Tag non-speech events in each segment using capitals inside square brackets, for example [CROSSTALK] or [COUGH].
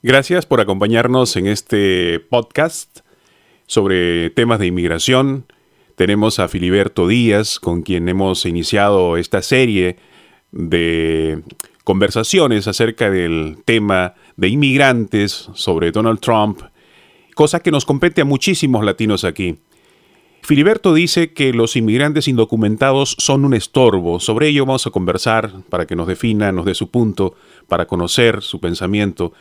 Gracias por acompañarnos en este podcast sobre temas de inmigración. Tenemos a Filiberto Díaz, con quien hemos iniciado esta serie de conversaciones acerca del tema de inmigrantes sobre Donald Trump, cosa que nos compete a muchísimos latinos aquí. Filiberto dice que los inmigrantes indocumentados son un estorbo. Sobre ello vamos a conversar para que nos defina, nos dé su punto, para conocer su pensamiento.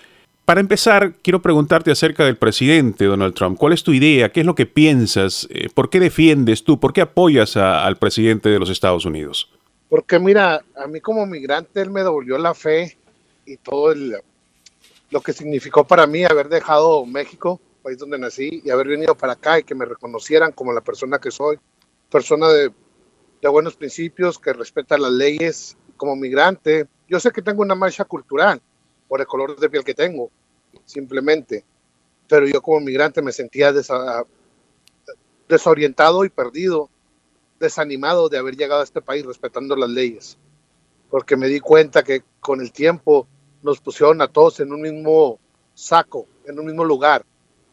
Para empezar, quiero preguntarte acerca del presidente Donald Trump. ¿Cuál es tu idea? ¿Qué es lo que piensas? Eh, ¿Por qué defiendes tú? ¿Por qué apoyas al presidente de los Estados Unidos? Porque mira, a mí como migrante él me devolvió la fe y todo lo que significó para mí haber dejado México, país donde nací, y haber venido para acá y que me reconocieran como la persona que soy, persona de, de buenos principios, que respeta las leyes como migrante. Yo sé que tengo una mancha cultural, por el color de piel que tengo, simplemente. Pero yo como migrante me sentía desorientado y perdido, desanimado de haber llegado a este país respetando las leyes, porque me di cuenta que con el tiempo nos pusieron a todos en un mismo saco, en un mismo lugar,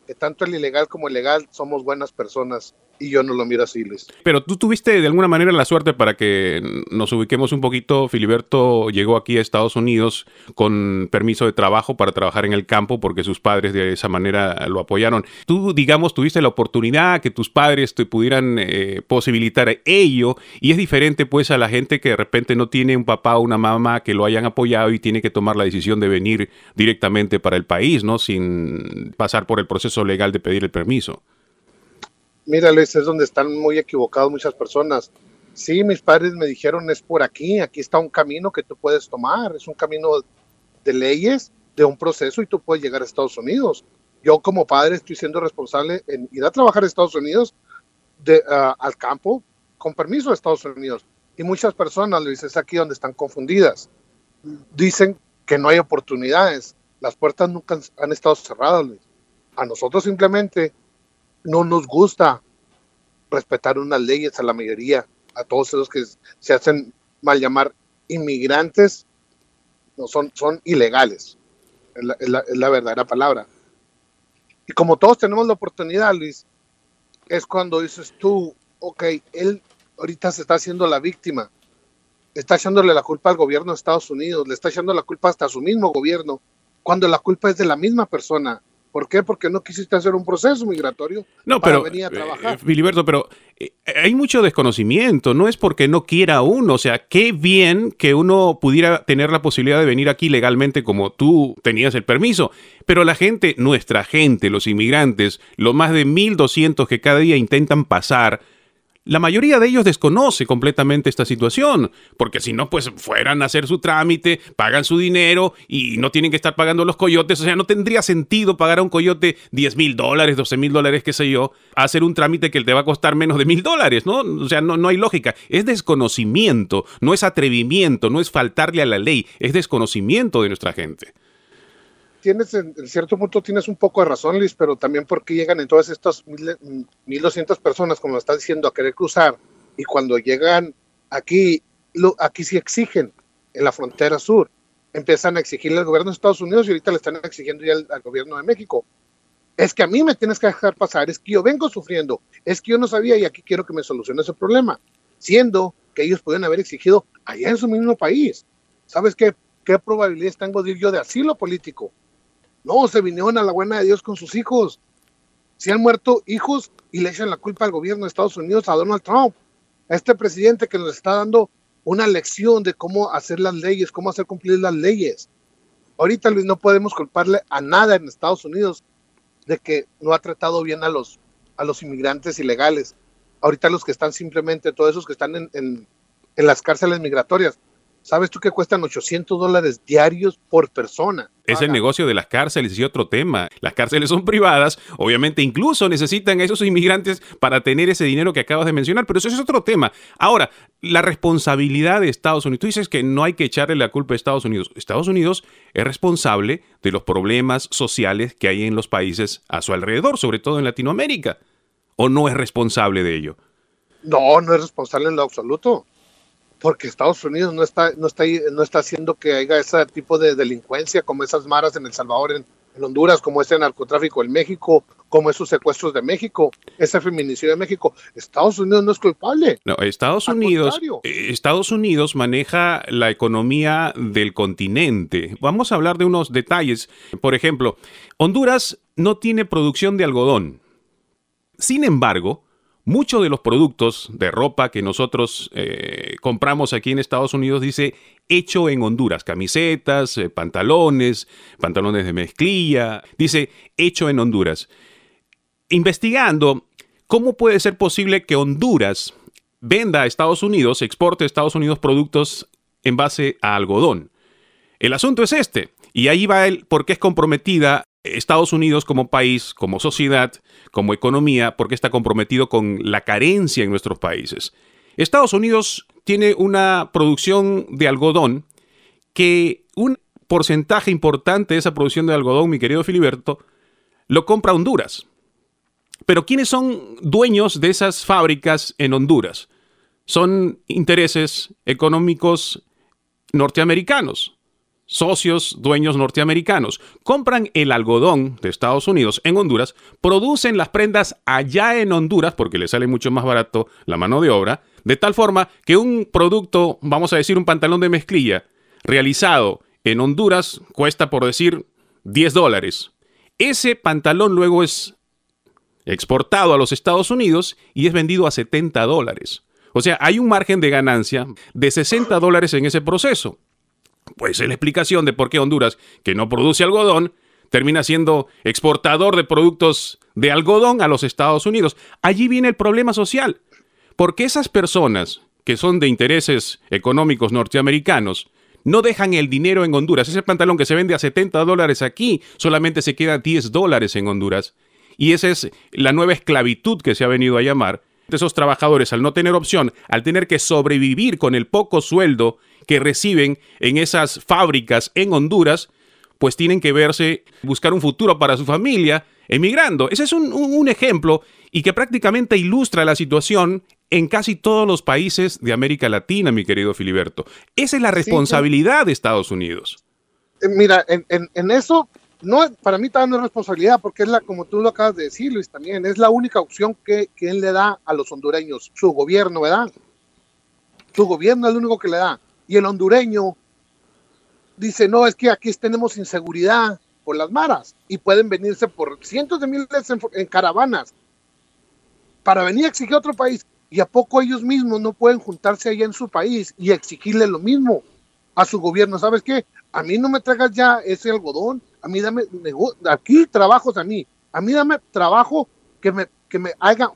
que tanto el ilegal como el legal somos buenas personas y yo no lo miro así, Luis. Pero tú tuviste de alguna manera la suerte para que nos ubiquemos un poquito. Filiberto llegó aquí a Estados Unidos con permiso de trabajo para trabajar en el campo porque sus padres de esa manera lo apoyaron. Tú, digamos, tuviste la oportunidad que tus padres te pudieran eh, posibilitar ello y es diferente pues a la gente que de repente no tiene un papá o una mamá que lo hayan apoyado y tiene que tomar la decisión de venir directamente para el país, ¿no? Sin pasar por el proceso legal de pedir el permiso. Mira, Luis, es donde están muy equivocados muchas personas. Sí, mis padres me dijeron, es por aquí, aquí está un camino que tú puedes tomar, es un camino de leyes, de un proceso y tú puedes llegar a Estados Unidos. Yo como padre estoy siendo responsable en ir a trabajar a Estados Unidos, ah, al campo, con permiso de Estados Unidos. Y muchas personas, Luis, es aquí donde están confundidas. Dicen que no hay oportunidades. Las puertas nunca han estado cerradas, Luis. A nosotros simplemente no nos gusta respetar unas leyes a la mayoría, a todos esos que se hacen mal llamar inmigrantes, no son, son ilegales, es la, verdadera palabra. Y como todos tenemos la oportunidad, Luis, es cuando dices tú, ok, él ahorita se está haciendo la víctima, está echándole la culpa al gobierno de Estados Unidos, le está echando la culpa hasta a su mismo gobierno, cuando la culpa es de la misma persona ¿Por qué? Porque no quisiste hacer un proceso migratorio no, para venir a eh, trabajar. Filiberto, pero eh, hay mucho desconocimiento. No es porque no quiera uno. O sea, qué bien que uno pudiera tener la posibilidad de venir aquí legalmente como tú tenías el permiso. Pero la gente, nuestra gente, los inmigrantes, los más de 1.200 que cada día intentan pasar, la mayoría de ellos desconoce completamente esta situación, porque si no, pues fueran a hacer su trámite, pagan su dinero y no tienen que estar pagando los coyotes. O sea, no tendría sentido pagar a un coyote 10 mil dólares, 12 mil dólares, qué sé yo, hacer un trámite que te va a costar menos de mil dólares, ¿no? O sea, no, no hay lógica. Es desconocimiento, no es atrevimiento, no es faltarle a la ley, es desconocimiento de nuestra gente tienes en, cierto punto tienes un poco de razón, Luis, pero también porque llegan en todas estas 1.200 personas, como estás diciendo, a querer cruzar y cuando llegan aquí, lo, aquí sí exigen en la frontera sur, empiezan a exigirle al gobierno de Estados Unidos y ahorita le están exigiendo ya al, gobierno de México. Es que a mí me tienes que dejar pasar, es que yo vengo sufriendo, es que yo no sabía y aquí quiero que me solucione ese problema, siendo que ellos pueden haber exigido allá en su mismo país. ¿Sabes qué? ¿Qué probabilidades tengo yo de asilo político? No, se vinieron a la buena de Dios con sus hijos. Se han muerto hijos y le echan la culpa al gobierno de Estados Unidos, a Donald Trump, a este presidente que nos está dando una lección de cómo hacer las leyes, cómo hacer cumplir las leyes. Ahorita, Luis, no podemos culparle a nada en Estados Unidos de que no ha tratado bien a los, a los inmigrantes ilegales. Ahorita los que están simplemente, todos esos que están en, en, en las cárceles migratorias, ¿Sabes tú que cuestan 800 dólares diarios por persona? Es el negocio de las cárceles y otro tema. Las cárceles son privadas, obviamente incluso necesitan a esos inmigrantes para tener ese dinero que acabas de mencionar, pero eso es otro tema. Ahora, la responsabilidad de Estados Unidos. Tú dices que no hay que echarle la culpa a Estados Unidos. Estados Unidos es responsable de los problemas sociales que hay en los países a su alrededor, sobre todo en Latinoamérica. ¿O no es responsable de ello? No, no es responsable en lo absoluto porque Estados Unidos no está, no está, no está haciendo que haya ese tipo de delincuencia como esas maras en El Salvador, en, en Honduras, como ese narcotráfico en México, como esos secuestros de México, ese feminicidio de México. Estados Unidos no es culpable. No, Estados Unidos, Estados Unidos maneja la economía del continente. Vamos a hablar de unos detalles. Por ejemplo, Honduras no tiene producción de algodón. Sin embargo, muchos de los productos de ropa que nosotros eh, compramos aquí en Estados Unidos dice hecho en Honduras, camisetas, eh, pantalones, pantalones de mezclilla, dice hecho en Honduras. Investigando, ¿cómo puede ser posible que Honduras venda a Estados Unidos, exporte a Estados Unidos productos en base a algodón? El asunto es este, y ahí va el por qué es comprometida Estados Unidos como país, como sociedad, como economía, porque está comprometido con la carencia en nuestros países. Estados Unidos tiene una producción de algodón que un porcentaje importante de esa producción de algodón, mi querido Filiberto, lo compra Honduras. Pero ¿quiénes son dueños de esas fábricas en Honduras? Son intereses económicos norteamericanos socios, dueños norteamericanos, compran el algodón de Estados Unidos en Honduras, producen las prendas allá en Honduras porque les sale mucho más barato la mano de obra, de tal forma que un producto, vamos a decir un pantalón de mezclilla, realizado en Honduras cuesta por decir 10 dólares. Ese pantalón luego es exportado a los Estados Unidos y es vendido a 70 dólares. O sea, hay un margen de ganancia de 60 dólares en ese proceso. Pues es la explicación de por qué Honduras, que no produce algodón, termina siendo exportador de productos de algodón a los Estados Unidos. Allí viene el problema social, porque esas personas que son de intereses económicos norteamericanos no dejan el dinero en Honduras. Ese pantalón que se vende a 70 dólares aquí solamente se queda 10 dólares en Honduras. Y esa es la nueva esclavitud que se ha venido a llamar. Esos trabajadores, al no tener opción, al tener que sobrevivir con el poco sueldo que reciben en esas fábricas en Honduras, pues tienen que verse, buscar un futuro para su familia, emigrando. Ese es un, ejemplo y que prácticamente ilustra la situación en casi todos los países de América Latina, mi querido Filiberto. Esa es la responsabilidad de Estados Unidos. Eh, mira, en, eso, no, para mí también no es responsabilidad, porque es la, como tú lo acabas de decir, Luis, también es la única opción que, que él le da a los hondureños, su gobierno, ¿verdad? Su gobierno es lo único que le da y el hondureño dice, no, es que aquí tenemos inseguridad por las maras y pueden venirse por cientos de miles en, caravanas para venir a exigir a otro país. ¿Y a poco ellos mismos no pueden juntarse allá en su país y exigirle lo mismo a su gobierno? ¿Sabes qué? A mí no me traigas ya ese algodón, a mí dame, aquí trabajos a mí, a mí dame trabajo que me, que me haga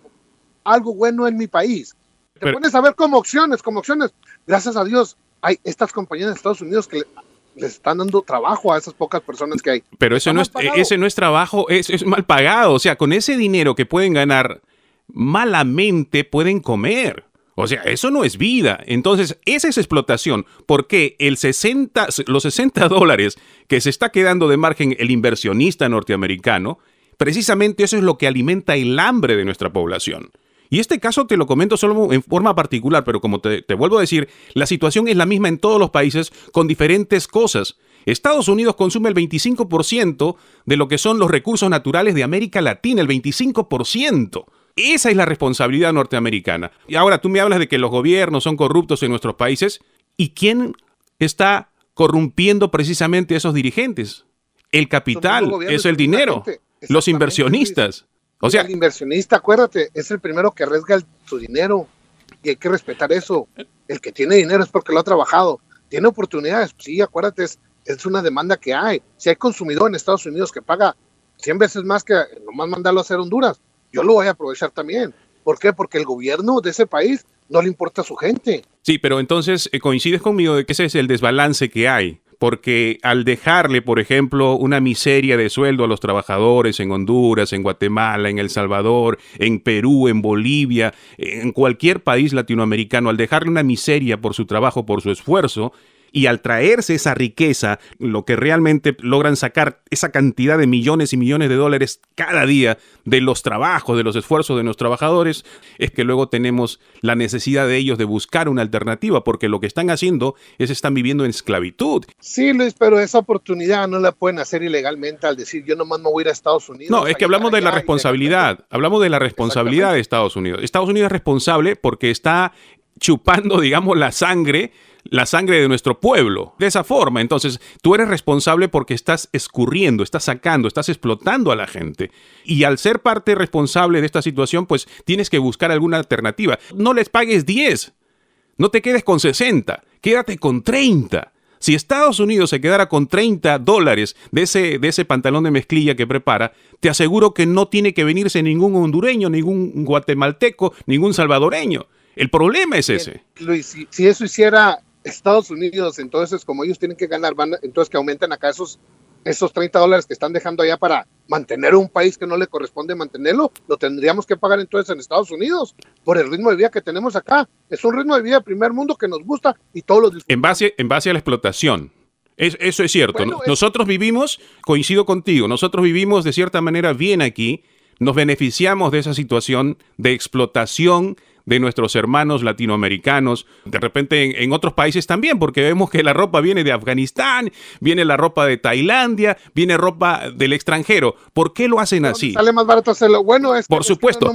algo bueno en mi país. Te pones a ver como opciones, como opciones. Gracias a Dios, hay estas compañías de Estados Unidos que les están dando trabajo a esas pocas personas que hay. Pero eso no es, ese no es trabajo, es, es mal pagado. O sea, con ese dinero que pueden ganar malamente pueden comer. O sea, eso no es vida. Entonces, esa es explotación. Porque el 60, los 60 [LAUGHS] dólares que se está quedando de margen el inversionista norteamericano, precisamente eso es lo que alimenta el hambre de nuestra población. Y este caso te lo comento solo en forma particular, pero como te, vuelvo a decir, la situación es la misma en todos los países con diferentes cosas. Estados Unidos consume el 25% de lo que son los recursos naturales de América Latina, el 25%. Esa es la responsabilidad norteamericana. Y ahora tú me hablas de que los gobiernos son corruptos en nuestros países. ¿Y quién está corrompiendo precisamente a esos dirigentes? El capital, es el dinero, los inversionistas. O sea, el inversionista, acuérdate, es el primero que arriesga su dinero y hay que respetar eso. El que tiene dinero es porque lo ha trabajado. Tiene oportunidades, sí, acuérdate, es, es una demanda que hay. Si hay consumidor en Estados Unidos que paga 100 veces más que nomás mandarlo a hacer Honduras, yo lo voy a aprovechar también. ¿Por qué? Porque el gobierno de ese país no le importa a su gente. Sí, pero entonces eh, coincides conmigo de que ese es el desbalance que hay porque al dejarle, por ejemplo, una miseria de sueldo a los trabajadores en Honduras, en Guatemala, en El Salvador, en Perú, en Bolivia, en cualquier país latinoamericano, al dejarle una miseria por su trabajo, por su esfuerzo, y al traerse esa riqueza, lo que realmente logran sacar esa cantidad de millones y millones de dólares cada día de los trabajos, de los esfuerzos de los trabajadores, es que luego tenemos la necesidad de ellos de buscar una alternativa, porque lo que están haciendo es están viviendo en esclavitud. Sí, Luis, pero esa oportunidad no la pueden hacer ilegalmente al decir yo nomás me voy a ir a Estados Unidos. No, es que hablamos de la responsabilidad, hablamos de la responsabilidad de Estados Unidos. Estados Unidos es responsable porque está chupando, [LAUGHS] digamos, la sangre la sangre de nuestro pueblo. De esa forma, entonces, tú eres responsable porque estás escurriendo, estás sacando, estás explotando a la gente. Y al ser parte responsable de esta situación, pues tienes que buscar alguna alternativa. No les pagues 10, no te quedes con 60, quédate con 30. Si Estados Unidos se quedara con 30 dólares de ese, de ese pantalón de mezclilla que prepara, te aseguro que no tiene que venirse ningún hondureño, ningún guatemalteco, ningún salvadoreño. El problema es ese. Luis, si, eso hiciera Estados Unidos, entonces como ellos tienen que ganar, van, entonces que aumenten acá esos, esos 30 dólares que están dejando allá para mantener un país que no le corresponde mantenerlo, lo tendríamos que pagar entonces en Estados Unidos por el ritmo de vida que tenemos acá. Es un ritmo de vida de primer mundo que nos gusta y todos los... En base, en base a la explotación. eso es cierto. nosotros vivimos, coincido contigo, nosotros vivimos de cierta manera bien aquí, nos beneficiamos de esa situación de explotación de nuestros hermanos latinoamericanos, de repente en, otros países también, porque vemos que la ropa viene de Afganistán, viene la ropa de Tailandia, viene ropa del extranjero. ¿Por qué lo hacen así? Sale más barato hacerlo. Bueno, es por supuesto.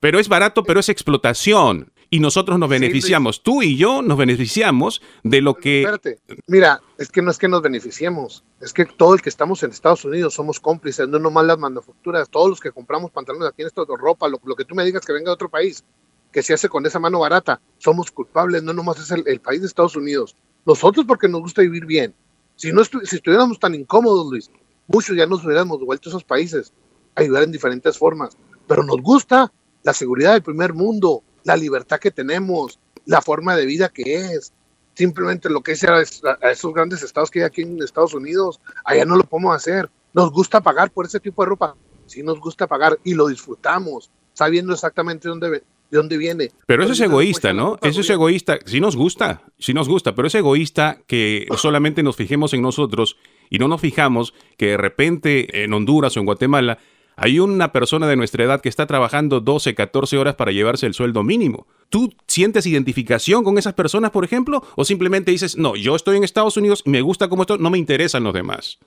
Pero es barato, pero es explotación. Y nosotros nos beneficiamos. Tú y yo nos beneficiamos de lo que. Espérate. Mira, es que no es que nos beneficiemos. Es que todo el que estamos en Estados Unidos somos cómplices, no nomás las manufacturas. Todos los que compramos pantalones aquí en esta ropa, lo, lo que tú me digas que venga de otro país, que se hace con esa mano barata. Somos culpables, no nomás es el, país de Estados Unidos. Nosotros porque nos gusta vivir bien. Si, no si estuviéramos tan incómodos, Luis, muchos ya nos hubiéramos vuelto a esos países a ayudar en diferentes formas. Pero nos gusta la seguridad del primer mundo, la libertad que tenemos, la forma de vida que es. Simplemente lo que es a, a esos grandes estados que hay aquí en Estados Unidos, allá no lo podemos hacer. Nos gusta pagar por ese tipo de ropa. Sí nos gusta pagar y lo disfrutamos, sabiendo exactamente dónde, de dónde viene. Pero eso es egoísta, ¿no? Eso es egoísta. Si nos gusta, si nos gusta, pero es egoísta que solamente nos fijemos en nosotros y no nos fijamos que de repente en Honduras o en Guatemala hay una persona de nuestra edad que está trabajando 12, 14 horas para llevarse el sueldo mínimo. ¿Tú sientes identificación con esas personas, por ejemplo? ¿O simplemente dices, no, yo estoy en Estados Unidos, me gusta como esto, no me interesan los demás?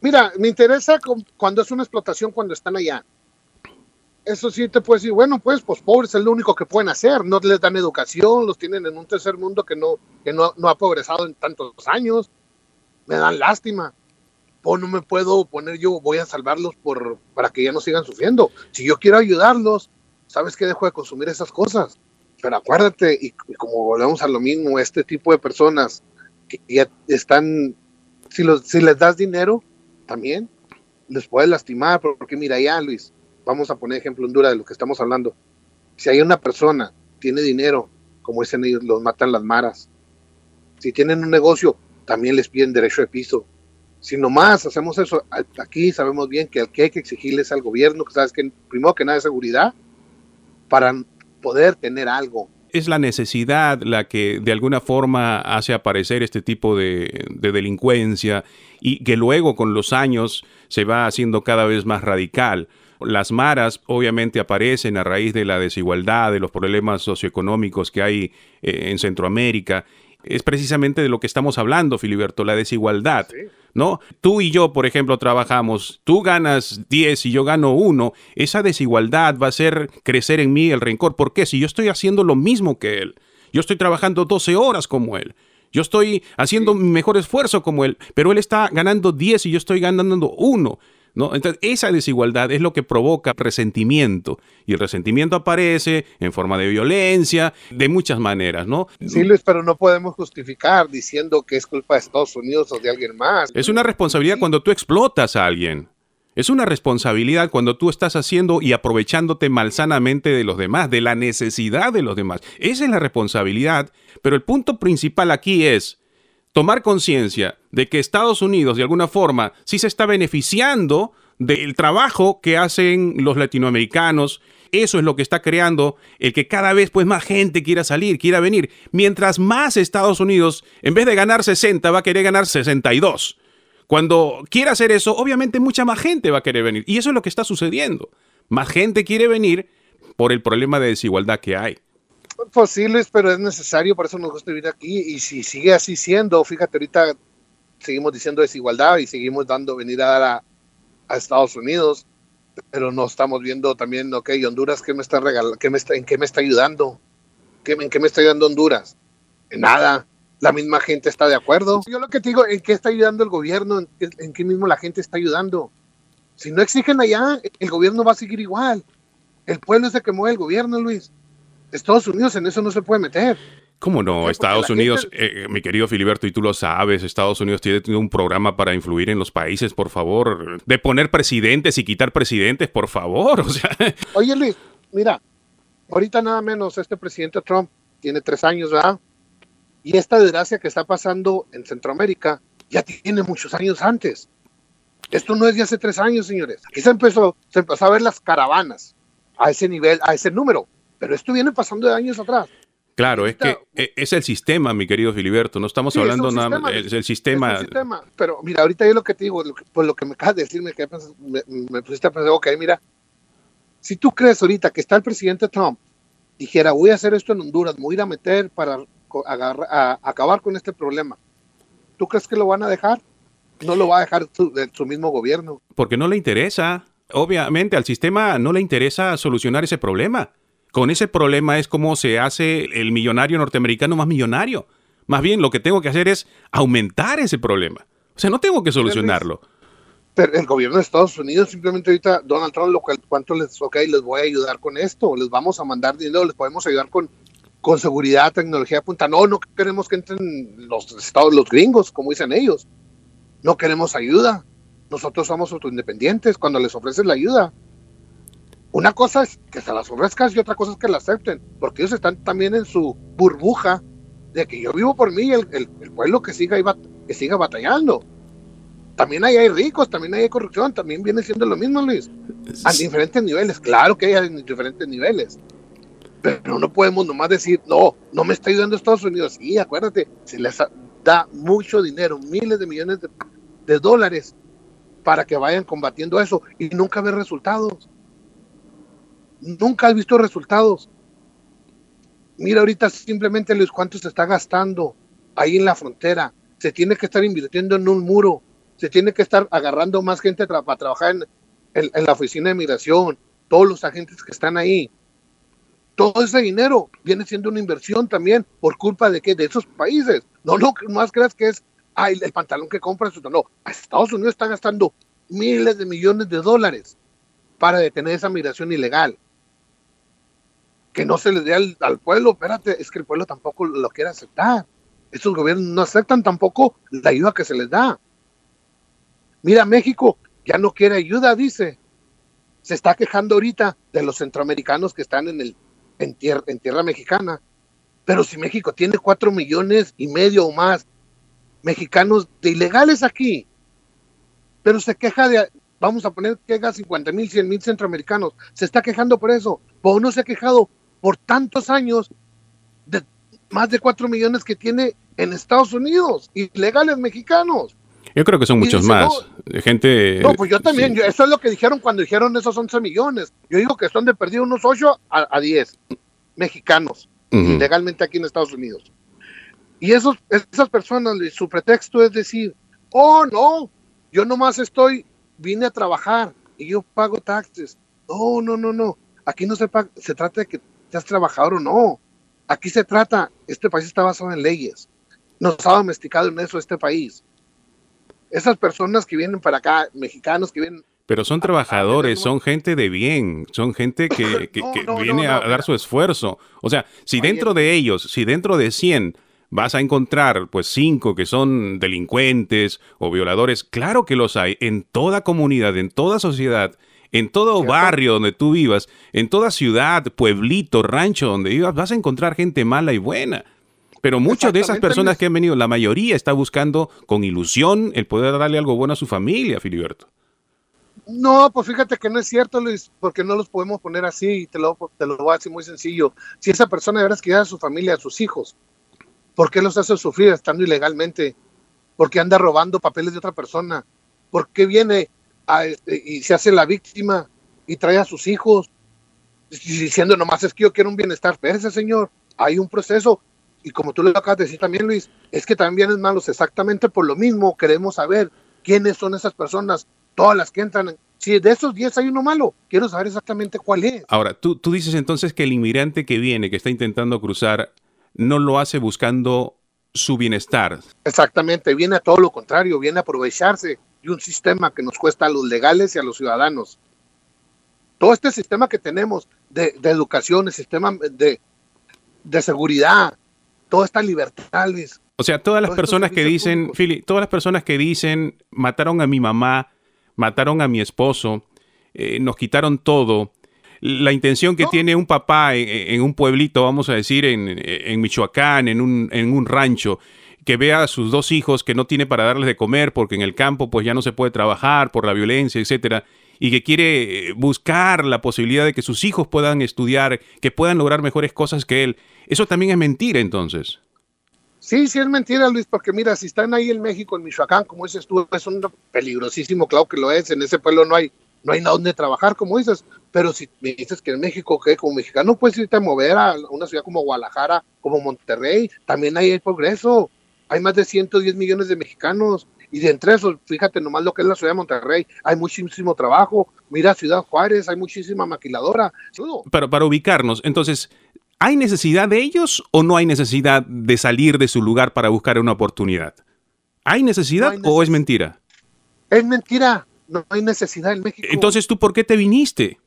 Mira, me interesa cuando es una explotación cuando están allá eso sí te puedo decir, bueno, pues, pues pobres es lo único que pueden hacer, no les dan educación, los tienen en un tercer mundo que no, que no, no ha progresado en tantos años, me dan lástima. O no me puedo poner yo, voy a salvarlos por, para que ya no sigan sufriendo. Si yo quiero ayudarlos, ¿sabes qué? Dejo de consumir esas cosas. Pero acuérdate, y, como volvemos a lo mismo, este tipo de personas que ya están, si, los, si les das dinero, también les puedes lastimar, porque mira ya, Luis, vamos a poner ejemplo Honduras de lo que estamos hablando. Si hay una persona, tiene dinero, como dicen ellos, los matan las maras. Si tienen un negocio, también les piden derecho de piso. Si nomás hacemos eso, aquí sabemos bien que, que hay que exigirles al gobierno, que sabes que primero que nada es seguridad, para poder tener algo. Es la necesidad la que de alguna forma hace aparecer este tipo de, de delincuencia y que luego con los años se va haciendo cada vez más radical. Las maras obviamente aparecen a raíz de la desigualdad, de los problemas socioeconómicos que hay eh, en Centroamérica. Es precisamente de lo que estamos hablando, Filiberto, la desigualdad. ¿No? Tú y yo, por ejemplo, trabajamos, tú ganas 10 y yo gano 1, esa desigualdad va a hacer crecer en mí el rencor. ¿Por qué? Si yo estoy haciendo lo mismo que él, yo estoy trabajando 12 horas como él, yo estoy haciendo mi mejor esfuerzo como él, pero él está ganando 10 y yo estoy ganando 1. Entonces, esa desigualdad es lo que provoca resentimiento. Y el resentimiento aparece en forma de violencia, de muchas maneras, ¿no? Sí, Luis, pero no podemos justificar diciendo que es culpa de Estados Unidos o de alguien más. Es una responsabilidad cuando tú explotas a alguien. Es una responsabilidad cuando tú estás haciendo y aprovechándote malsanamente de los demás, de la necesidad de los demás. Esa es la responsabilidad. Pero el punto principal aquí es, tomar conciencia de que Estados Unidos de alguna forma sí se está beneficiando del trabajo que hacen los latinoamericanos Eso es lo que está creando el que cada vez pues más gente quiera salir, quiera venir. Mientras más Estados Unidos, en vez de ganar 60, va a querer ganar 62. Cuando quiera hacer eso, obviamente mucha más gente va a querer venir. Y eso es lo que está sucediendo. Más gente quiere venir por el problema de desigualdad que hay. Sí, Luis, pero es necesario, por eso nos gusta vivir aquí. Y si sigue así siendo, fíjate, ahorita seguimos diciendo desigualdad y seguimos dando venir a, a Estados Unidos, pero no estamos viendo también, ok, Honduras, ¿qué me está regalando? ¿Qué me está, ¿En qué me está ayudando? ¿Qué, ¿En qué me está ayudando Honduras? En nada. La misma gente está de acuerdo. Yo lo que te digo, ¿en qué está ayudando el gobierno? ¿En qué, en qué mismo la gente está ayudando? Si no exigen allá, el gobierno va a seguir igual. El pueblo es el que mueve el gobierno, Luis. Estados Unidos en eso no se puede meter. ¿Cómo no? Estados Unidos, eh, mi querido Filiberto, y tú lo sabes, Estados Unidos tiene un programa para influir en los países, por favor, de poner presidentes y quitar presidentes, por favor. [LAUGHS] O sea. Oye, Luis, mira, ahorita nada menos este presidente Trump tiene tres años, ¿verdad? Y esta desgracia que está pasando en Centroamérica ya tiene muchos años antes. Esto no es de hace tres años, señores. Aquí se empezó, se empezó a ver las caravanas a ese nivel, a ese número. Pero esto viene pasando de años atrás. Claro, es que e, es el sistema, mi querido Filiberto, no estamos hablando nada más, es el sistema. Es el sistema. Pero mira, ahorita yo lo que te digo, por lo que me acabas de decir, me, me, pusiste a pensar, ok, mira, si tú crees ahorita que está el presidente Trump, dijera, voy a hacer esto en Honduras, me voy a ir a meter para agarrar, a, acabar con este problema, ¿tú crees que lo van a dejar? No lo va a dejar su, su mismo gobierno. Porque no le interesa. Obviamente al sistema no le interesa solucionar ese problema. Con ese problema es como se hace el millonario norteamericano más millonario. Más bien lo que tengo que hacer es aumentar ese problema. O sea, no tengo que solucionarlo. Pero el gobierno de Estados Unidos simplemente ahorita, Donald Trump, lo cual, ¿cuánto les, ok, les voy a ayudar con esto? Les vamos a mandar dinero, les podemos ayudar con, con seguridad, tecnología punta. No, no queremos que entren los estados, los gringos, como dicen ellos. No queremos ayuda. Nosotros somos autoindependientes cuando les ofrecen la ayuda. Una cosa es que se las ofrezcas y otra cosa es que la acepten, porque ellos están también en su burbuja de que yo vivo por mí, el, el, pueblo que siga, que siga batallando. También hay, hay ricos, también hay corrupción, también viene siendo lo mismo, Luis. A diferentes niveles, claro que hay diferentes niveles. Pero no podemos nomás decir, no, no me está ayudando Estados Unidos. Sí, acuérdate, se les da mucho dinero, miles de millones de, de dólares para que vayan combatiendo eso y nunca ver resultados nunca has visto resultados. Mira ahorita simplemente Luis cuánto se está gastando ahí en la frontera. Se tiene que estar invirtiendo en un muro. Se tiene que estar agarrando más gente para trabajar en, la oficina de migración. Todos los agentes que están ahí. Todo ese dinero viene siendo una inversión también por culpa de que de esos países. No, no, más creas que es ay, el pantalón que compran. No, Estados Unidos está gastando miles de millones de dólares para detener esa migración ilegal que no se les dé al, pueblo, espérate, es que el pueblo tampoco lo quiere aceptar. Estos gobiernos no aceptan tampoco la ayuda que se les da. Mira, México ya no quiere ayuda, dice. Se está quejando ahorita de los centroamericanos que están en, el, en, tierra, en tierra mexicana. Pero si México tiene cuatro millones y medio o más mexicanos de ilegales aquí, pero se queja de, vamos a poner que haga 50 mil, 100 mil centroamericanos, se está quejando por eso, o no se ha quejado por tantos años de más de cuatro millones que tiene en Estados Unidos, ilegales mexicanos. Yo creo que son muchos más. de gente. No, pues yo también. eso es lo que dijeron cuando dijeron esos 11 millones. Yo digo que son de perdido unos 8 a, 10 mexicanos, ilegalmente aquí en Estados Unidos. Y esos, esas personas, su pretexto es decir, oh, no, yo nomás estoy, vine a trabajar y yo pago taxes. No, no, no, no. Aquí no se, se trata de que seas trabajador o no. Aquí se trata, este país está basado en leyes. Nos ha domesticado en eso este país. Esas personas que vienen para acá, mexicanos que vienen... Pero son trabajadores, son gente de bien, son gente que, [LAUGHS] viene a dar su esfuerzo. O sea, si dentro de ellos, si dentro de 100 vas a encontrar pues cinco que son delincuentes o violadores, claro que los hay en toda comunidad, en toda sociedad en todo barrio donde tú vivas, en toda ciudad, pueblito, rancho donde vivas, vas a encontrar gente mala y buena. Pero muchas de esas personas que han venido, la mayoría está buscando con ilusión el poder darle algo bueno a su familia, Filiberto. No, pues fíjate que no es cierto, Luis, porque no los podemos poner así, te lo, te lo voy a decir muy sencillo. Si esa persona de veras quiere a su familia, a sus hijos, ¿por qué los hace sufrir estando ilegalmente? ¿Por qué anda robando papeles de otra persona? ¿Por qué viene este, y se hace la víctima y trae a sus hijos diciendo nomás es que yo quiero un bienestar? Espérese, señor, hay un proceso. Y como tú le acabas de decir también, Luis, es que también es malos exactamente por lo mismo. Queremos saber quiénes son esas personas, todas las que entran. Si de esos 10 hay uno malo, quiero saber exactamente cuál es. Ahora, tú, tú dices entonces que el inmigrante que viene, que está intentando cruzar, no lo hace buscando su bienestar. Exactamente, viene a todo lo contrario, viene a aprovecharse de un sistema que nos cuesta a los legales y a los ciudadanos. Todo este sistema que tenemos de, educación, el sistema de, de seguridad, toda esta libertad, Luis, o sea, todas las personas que dicen, Philly, todas las personas que dicen, mataron a mi mamá, mataron a mi esposo, eh, nos quitaron todo. La intención que tiene un papá en, un pueblito, vamos a decir, en, Michoacán, en un, en un rancho, que vea a sus dos hijos que no tiene para darles de comer porque en el campo pues ya no se puede trabajar por la violencia, etcétera, y que quiere eh, buscar la posibilidad de que sus hijos puedan estudiar, que puedan lograr mejores cosas que él. Eso también es mentira entonces. Sí, sí es mentira, Luis, porque mira, si están ahí en México, en Michoacán, como dices tú, es un peligrosísimo, claro que lo es, en ese pueblo no hay, no hay donde trabajar, como dices, pero si me dices que en México, que como mexicano puedes irte a mover a una ciudad como Guadalajara, como Monterrey, también ahí hay progreso, hay más de 110 millones de mexicanos, y de entre esos, fíjate nomás lo que es la ciudad de Monterrey, hay muchísimo trabajo, mira Ciudad Juárez, hay muchísima maquiladora. Pero para ubicarnos, entonces, ¿Hay necesidad de ellos o no hay necesidad de salir de su lugar para buscar una oportunidad? ¿Hay necesidad, o es mentira? Es mentira, no hay necesidad en México. Entonces, ¿tú por qué te viniste?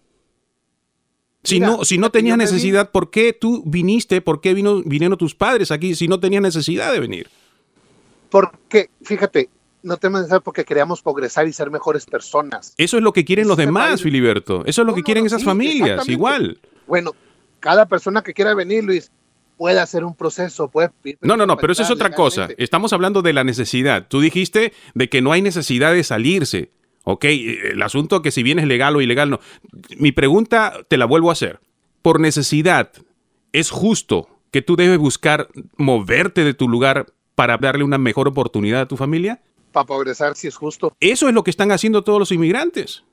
Si no, si no tenías necesidad, ¿por qué tú viniste? ¿Por qué vino, vinieron tus padres aquí si no tenías necesidad de venir? Porque, fíjate, no tenemos necesidad porque queríamos progresar y ser mejores personas. Eso es lo que quieren los demás, Filiberto. Eso es lo que quieren esas familias, igual. Bueno, cada persona que quiera venir, Luis, puede hacer un proceso, puede... No, no, no, pero eso es otra cosa. Estamos hablando de la necesidad. Tú dijiste de que no hay necesidad de salirse. Ok, el asunto que si bien es legal o ilegal, no. Mi pregunta te la vuelvo a hacer. Por necesidad, ¿es justo que tú debes buscar moverte de tu lugar para darle una mejor oportunidad a tu familia? Para progresar, si es justo. Eso es lo que están haciendo todos los inmigrantes.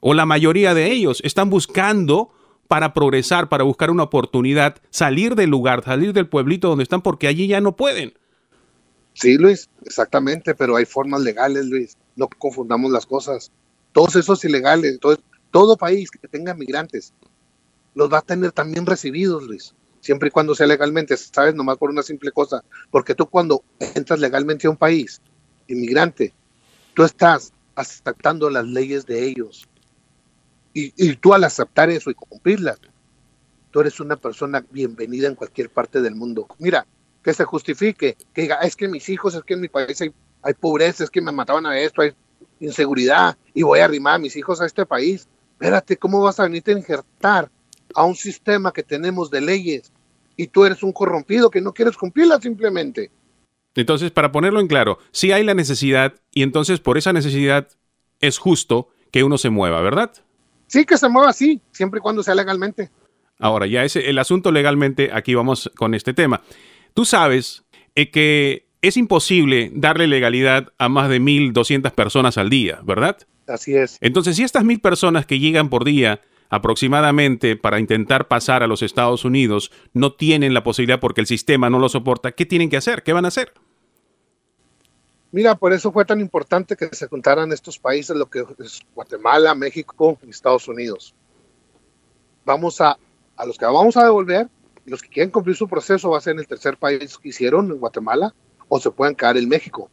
O la mayoría de ellos están buscando para progresar, para buscar una oportunidad, salir del lugar, salir del pueblito donde están, porque allí ya no pueden. Sí, Luis, exactamente, pero hay formas legales, Luis. No confundamos las cosas. Todos esos ilegales, todo, todo país que tenga migrantes, los va a tener también recibidos, Luis. Siempre y cuando sea legalmente, sabes, nomás por una simple cosa. Porque tú cuando entras legalmente a un país, inmigrante, tú estás aceptando las leyes de ellos. Y, tú al aceptar eso y cumplirla, tú eres una persona bienvenida en cualquier parte del mundo. Mira, que se justifique, que diga, es que mis hijos, es que en mi país hay, pobreza, es que me mataban a esto, hay inseguridad, y voy a arrimar a mis hijos a este país. Espérate, ¿cómo vas a venirte a injertar a un sistema que tenemos de leyes y tú eres un corrompido que no quieres cumplirla simplemente? Entonces, para ponerlo en claro, si hay la necesidad y entonces por esa necesidad es justo que uno se mueva, ¿verdad? Sí, que se mueva así, siempre y cuando sea legalmente. Ahora, ya ese, el asunto legalmente, aquí vamos con este tema. Tú sabes eh, que es imposible darle legalidad a más de 1.200 personas al día, ¿verdad? Así es. Entonces, si estas mil personas que llegan por día aproximadamente para intentar pasar a los Estados Unidos no tienen la posibilidad porque el sistema no lo soporta, ¿qué tienen que hacer? ¿Qué van a hacer? Mira, por eso fue tan importante que se juntaran estos países, lo que es Guatemala, México y Estados Unidos. Vamos a, a los que vamos a devolver, los que quieren cumplir su proceso va a ser el tercer país que hicieron, en Guatemala, o se pueden quedar en México.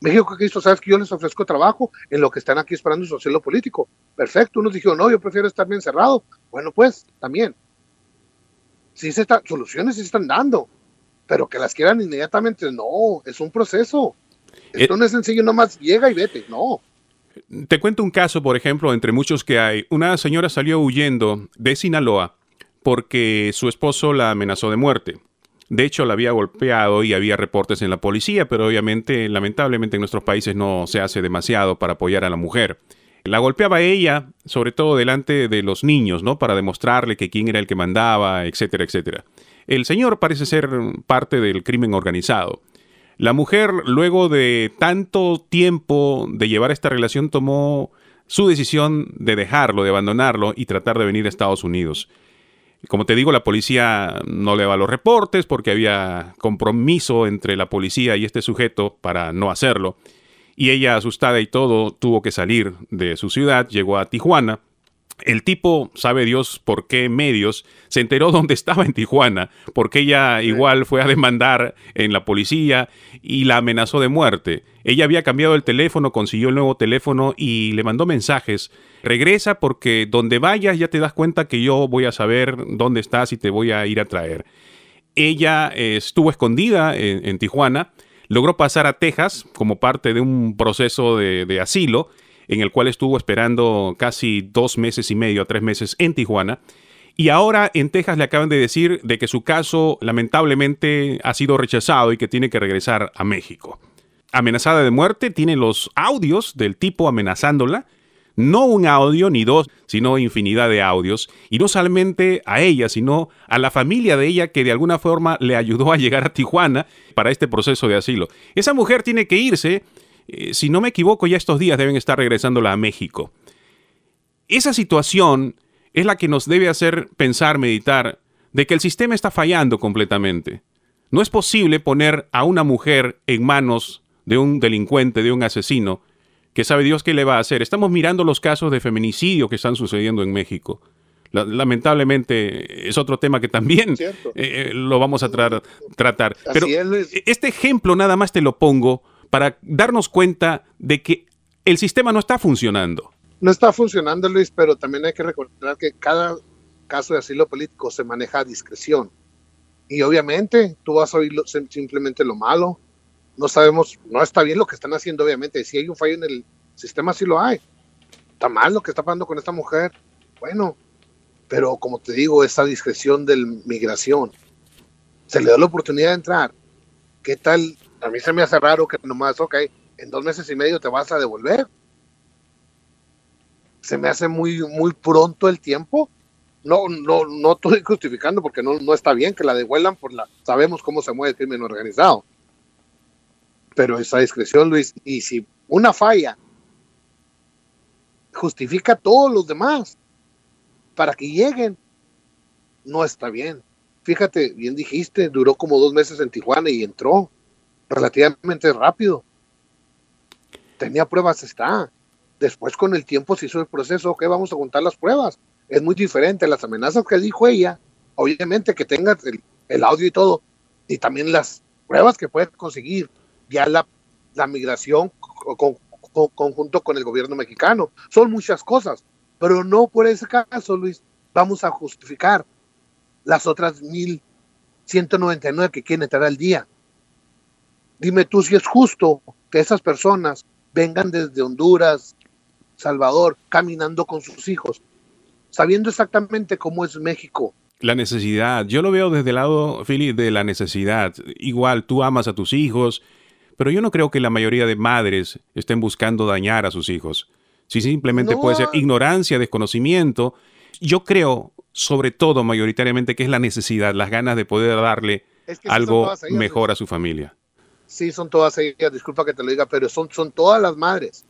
México que hizo, sabes que yo les ofrezco trabajo en lo que están aquí esperando su asilo político. Perfecto, unos dijeron, no, yo prefiero estar bien cerrado. Bueno, pues, también. Sí se está, soluciones se están dando, pero que las quieran inmediatamente, no, es un proceso. Esto no es sencillo, nomás llega y vete, no. Te cuento un caso, por ejemplo, entre muchos que hay. Una señora salió huyendo de Sinaloa porque su esposo la amenazó de muerte. De hecho, la había golpeado y había reportes en la policía, pero obviamente, lamentablemente en nuestros países no se hace demasiado para apoyar a la mujer. La golpeaba ella, sobre todo delante de los niños, ¿no? Para demostrarle que quién era el que mandaba, etcétera, etcétera. El señor parece ser parte del crimen organizado. La mujer, luego de tanto tiempo de llevar esta relación, tomó su decisión de dejarlo, de abandonarlo y tratar de venir a Estados Unidos. Como te digo, la policía no le va los reportes porque había compromiso entre la policía y este sujeto para no hacerlo. Y ella, asustada y todo, tuvo que salir de su ciudad, llegó a Tijuana el tipo, sabe Dios por qué medios, se enteró [LAUGHS] dónde estaba en Tijuana, porque ella igual fue a demandar en la policía y la amenazó de muerte. Ella había cambiado el teléfono, consiguió el nuevo teléfono y le mandó mensajes. Regresa porque donde vayas ya te das cuenta que yo voy a saber dónde estás y te voy a ir a traer. Ella eh, estuvo escondida en, Tijuana, logró pasar a Texas como parte de un proceso de asilo en el cual estuvo esperando casi dos meses y medio a tres meses en Tijuana. Y ahora en Texas le acaban de decir de que su caso lamentablemente ha sido rechazado y que tiene que regresar a México. Amenazada de muerte, tiene los audios del tipo amenazándola. No un audio ni dos, sino infinidad de audios. Y no solamente a ella, sino a la familia de ella que de alguna forma le ayudó a llegar a Tijuana para este proceso de asilo. Esa mujer tiene que irse eh, si no me equivoco, ya estos días deben estar regresándola a México. Esa situación es la que nos debe hacer pensar, meditar, de que el sistema está fallando completamente. No es posible poner a una mujer en manos de un delincuente, de un asesino, que sabe Dios qué le va a hacer. Estamos mirando los casos de feminicidio que están sucediendo en México. Lamentablemente es otro tema que también eh, eh, lo vamos a tratar. Pero este ejemplo nada más te lo pongo para darnos cuenta de que el sistema no está funcionando. No está funcionando, Luis, pero también hay que recordar que cada caso de asilo político se maneja a discreción. Y obviamente tú vas a oír simplemente lo malo. No sabemos, no está bien lo que están haciendo, obviamente. Si hay un fallo en el sistema, sí lo hay. Está mal lo que está pasando con esta mujer. Bueno, pero como te digo, esa discreción de migración, se le da la oportunidad de entrar. ¿Qué tal a mí se me hace raro que nomás, ok, en dos meses y medio te vas a devolver. Se me hace muy, muy pronto el tiempo. No, no, no estoy justificando porque no, no está bien que la devuelvan por la, sabemos cómo se mueve el crimen organizado. Pero esa discreción, Luis, y si una falla justifica a todos los demás para que lleguen, no está bien. Fíjate, bien dijiste, duró como dos meses en Tijuana y entró relativamente rápido. Tenía pruebas, está. Después con el tiempo se hizo el proceso, ok, vamos a contar las pruebas. Es muy diferente. Las amenazas que dijo ella, obviamente que tenga el, audio y todo, y también las pruebas que puede conseguir ya la, la migración con, conjunto con el gobierno mexicano. Son muchas cosas, pero no por ese caso, Luis, vamos a justificar las otras 1.199 que quieren entrar al día. Dime tú si es justo que esas personas vengan desde Honduras, Salvador, caminando con sus hijos, sabiendo exactamente cómo es México. La necesidad, yo lo veo desde el lado, Philly, de la necesidad. Igual, tú amas a tus hijos, pero yo no creo que la mayoría de madres estén buscando dañar a sus hijos. Si simplemente puede ser ignorancia, desconocimiento, yo creo, sobre todo, mayoritariamente, que es la necesidad, las ganas de poder darle algo mejor a su familia sí son todas ellas, disculpa que te lo diga, pero son, son todas las madres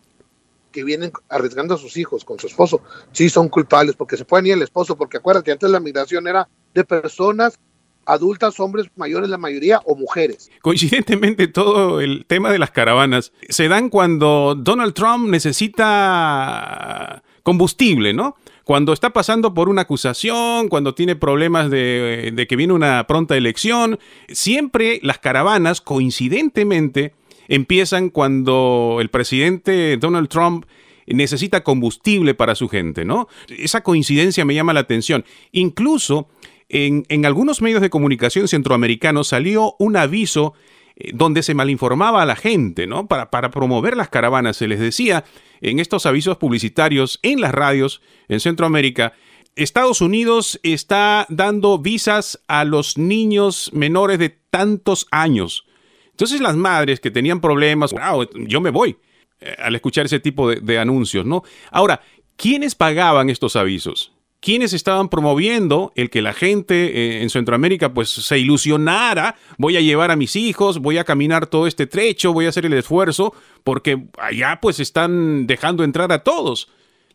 que vienen arriesgando a sus hijos con su esposo, sí son culpables porque se pueden ir el esposo, porque acuérdate, antes la migración era de personas adultas, hombres mayores la mayoría o mujeres. Coincidentemente todo el tema de las caravanas se dan cuando Donald Trump necesita combustible, ¿no? Cuando está pasando por una acusación, cuando tiene problemas de, que viene una pronta elección, siempre las caravanas, coincidentemente, empiezan cuando el presidente Donald Trump necesita combustible para su gente, ¿no? Esa coincidencia me llama la atención. Incluso en, en algunos medios de comunicación centroamericanos salió un aviso eh, donde se malinformaba a la gente, ¿no? Para, para promover las caravanas. Se les decía en estos avisos publicitarios en las radios en Centroamérica, Estados Unidos está dando visas a los niños menores de tantos años. Entonces las madres que tenían problemas, wow, yo me voy. eh, al escuchar ese tipo de, anuncios, ¿no? Ahora, ¿quiénes pagaban estos avisos? ¿Quiénes estaban promoviendo el que la gente eh, en Centroamérica pues se ilusionara? Voy a llevar a mis hijos, voy a caminar todo este trecho, voy a hacer el esfuerzo, porque allá pues están dejando entrar a todos.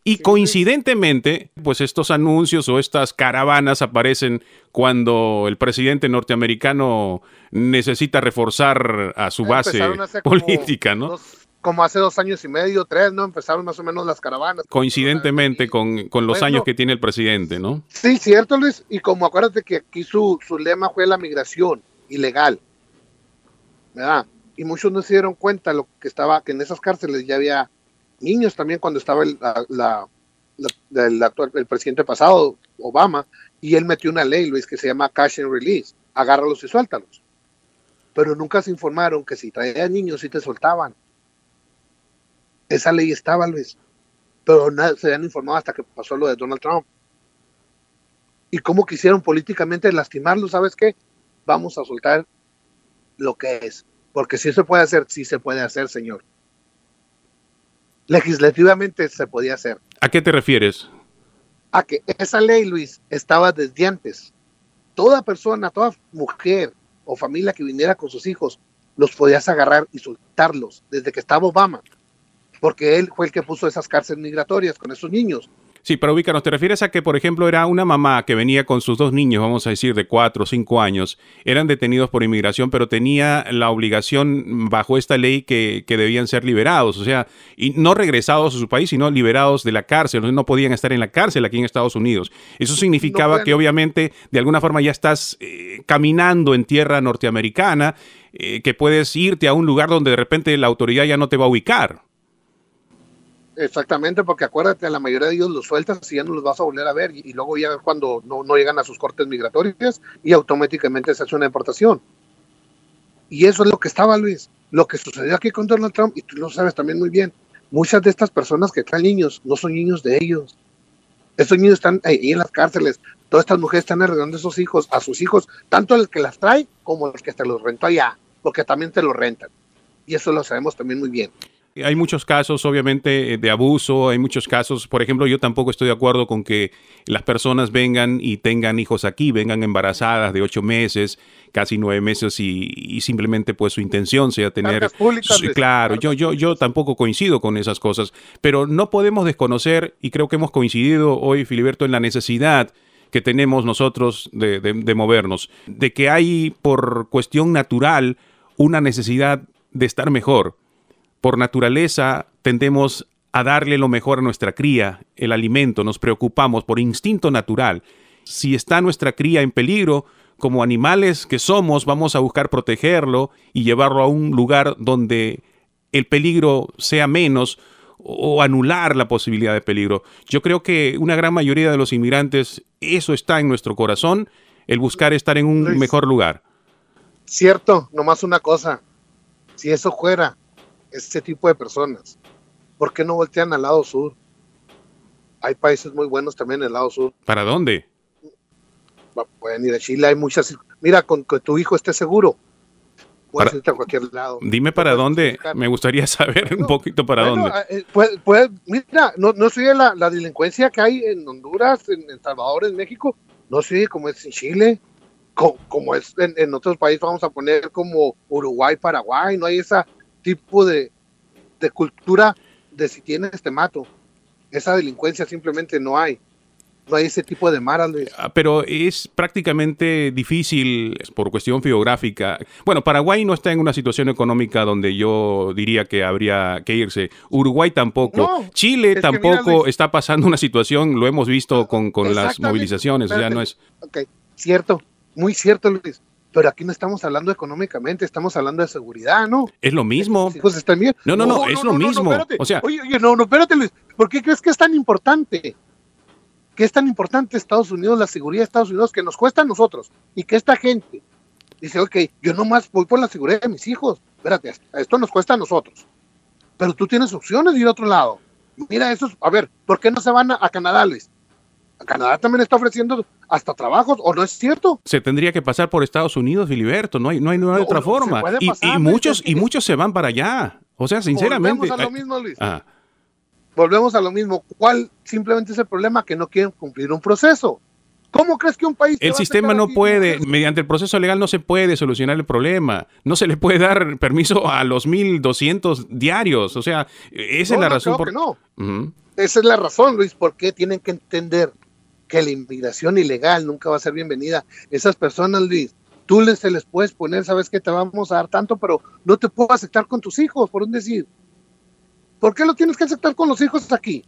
Y coincidentemente, pues estos anuncios o estas caravanas aparecen cuando el presidente norteamericano necesita reforzar a su base política, ¿no? Como hace dos años y medio, tres, ¿no? Empezaron más o menos las caravanas. Coincidentemente con, los años que tiene el presidente, ¿no? Sí, cierto, Luis. Y como acuérdate que aquí su, su lema fue la migración ilegal, ¿verdad? Y muchos no se dieron cuenta lo que estaba, que en esas cárceles ya había niños también cuando estaba el, la, el, actual, el presidente pasado, Obama, y él metió una ley, Luis, que se llama Cash and Release, agárralos y suéltalos. Pero nunca se informaron que si traían niños sí te soltaban. Esa ley estaba, Luis, pero nada, se habían informado hasta que pasó lo de Donald Trump. Y cómo quisieron políticamente lastimarlo, ¿sabes qué? Vamos a soltar lo que es. Porque si se puede hacer, sí se puede hacer, señor legislativamente se podía hacer. ¿A qué te refieres? A que esa ley, Luis, estaba desde antes. Toda persona, toda mujer o familia que viniera con sus hijos, los podías agarrar y soltarlos desde que estaba Obama, porque él fue el que puso esas cárceles migratorias con esos niños. Sí, pero ubícanos, ¿te refieres a que, por ejemplo, era una mamá que venía con sus dos niños, vamos a decir, de cuatro o cinco años, eran detenidos por inmigración, pero tenía la obligación bajo esta ley que, debían ser liberados, o sea, y no regresados a su país, sino liberados de la cárcel, no podían estar en la cárcel aquí en Estados Unidos. Eso significaba que obviamente de alguna forma ya estás eh, caminando en tierra norteamericana, eh, que puedes irte a un lugar donde de repente la autoridad ya no te va a ubicar. Exactamente, porque acuérdate, la mayoría de ellos los sueltas y ya no los vas a volver a ver y, luego ya cuando no, no, llegan a sus cortes migratorias y automáticamente se hace una deportación. Y eso es lo que estaba, Luis. Lo que sucedió aquí con Donald Trump, y tú lo sabes también muy bien, muchas de estas personas que traen niños no son niños de ellos. Estos niños están ahí en las cárceles. Todas estas mujeres están arreglando a esos hijos, a sus hijos, tanto el que las trae como el que te los rentó allá, porque también te los rentan. Y eso lo sabemos también muy bien. Hay muchos casos, obviamente, eh, de abuso, hay muchos casos, por ejemplo, yo tampoco estoy de acuerdo con que las personas vengan y tengan hijos aquí, vengan embarazadas de ocho meses, casi nueve meses y, simplemente pues su intención sea tener... claro, yo, yo, yo tampoco coincido con esas cosas, pero no podemos desconocer, y creo que hemos coincidido hoy, Filiberto, en la necesidad que tenemos nosotros de, de movernos, de que hay por cuestión natural una necesidad de estar mejor por naturaleza tendemos a darle lo mejor a nuestra cría, el alimento, nos preocupamos por instinto natural. Si está nuestra cría en peligro, como animales que somos, vamos a buscar protegerlo y llevarlo a un lugar donde el peligro sea menos o anular la posibilidad de peligro. Yo creo que una gran mayoría de los inmigrantes, eso está en nuestro corazón, el buscar estar en un mejor lugar. Cierto, nomás una cosa, si eso fuera este tipo de personas. ¿Por qué no voltean al lado sur? Hay países muy buenos también en el lado sur. ¿Para dónde? Pueden ir a Chile, hay muchas. Mira, con que tu hijo esté seguro, puedes irte a cualquier lado. Dime para dónde, me gustaría [LAUGHS] saber un poquito para dónde. Eh, pues, mira, no, no soy la, la, delincuencia que hay en Honduras, en, El Salvador, en México, no sé como es en Chile, como, es en, en, otros países, vamos a poner como Uruguay, Paraguay, no hay esa tipo de, cultura de si tienes te mato. Esa delincuencia simplemente no hay. No hay ese tipo de maras. Ah, pero es prácticamente difícil por cuestión geográfica. Bueno, Paraguay no está en una situación económica donde yo diría que habría que irse. Uruguay tampoco. Chile tampoco está pasando una situación, lo hemos visto con, con las movilizaciones. O sea, no es. Ok, cierto, muy cierto, Luis pero aquí no estamos hablando económicamente, estamos hablando de seguridad, ¿no? Es lo mismo. Pues están bien. No, no, no, es lo mismo. o sea, oye, oye, no, no, espérate, Luis. ¿Por qué crees que es tan importante? ¿Qué es tan importante Estados Unidos, la seguridad de Estados Unidos, que nos cuesta a nosotros? Y que esta gente dice, ok, yo nomás voy por la seguridad de mis hijos. Espérate, esto nos cuesta a nosotros. Pero tú tienes opciones de ir a otro lado. Mira, eso a ver, ¿por qué no se van a, a Canadá, Luis? Canadá también está ofreciendo hasta trabajos, ¿o no es cierto? Se tendría que pasar por Estados Unidos, Filiberto, no hay, no hay, otra forma. y, muchos, y muchos se van para allá. O sea, sinceramente. Volvemos a lo mismo, Luis. Volvemos a lo mismo. ¿Cuál simplemente es el problema? Que no quieren cumplir un proceso. ¿Cómo crees que un país... El sistema no puede, mediante el proceso legal no se puede solucionar el problema. No se le puede dar permiso a los 1.200 diarios. O sea, esa es la razón. por... no. Esa es la razón, Luis, por qué tienen que entender que la inmigración ilegal nunca va a ser bienvenida. Esas personas, Luis, tú les, se les puedes poner, sabes que te vamos a dar tanto, pero no te puedo aceptar con tus hijos, por un decir. ¿Por qué lo tienes que aceptar con los hijos aquí?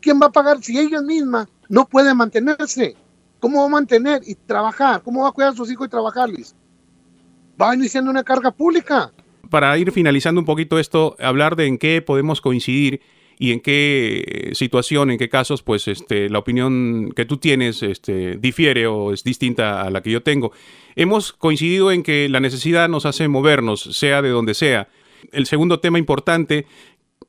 ¿Quién va a pagar si ella misma no puede mantenerse? ¿Cómo va a mantener y trabajar? ¿Cómo va a cuidar a sus hijos y trabajar, Luis? Va iniciando una carga pública. Para ir finalizando un poquito esto, hablar de en qué podemos coincidir y en qué situación, en qué casos, pues este, la opinión que tú tienes este, difiere o es distinta a la que yo tengo. Hemos coincidido en que la necesidad nos hace movernos, sea de donde sea. El segundo tema importante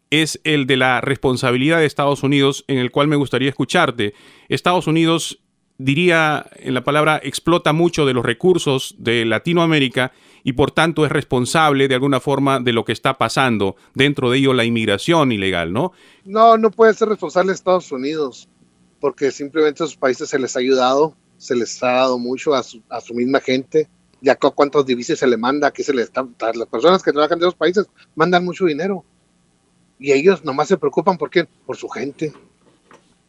es el de la responsabilidad de Estados Unidos, en el cual me gustaría escucharte. Estados Unidos diría en la palabra, explota mucho de los recursos de Latinoamérica y por tanto es responsable de alguna forma de lo que está pasando, dentro de ello la inmigración ilegal, ¿no? No, no puede ser responsable Estados Unidos, porque simplemente a esos países se les ha ayudado, se les ha dado mucho a su, a su misma gente, ya cuántos divisas se le manda, que se les está, las personas que trabajan de esos países mandan mucho dinero y ellos nomás se preocupan por qué, por su gente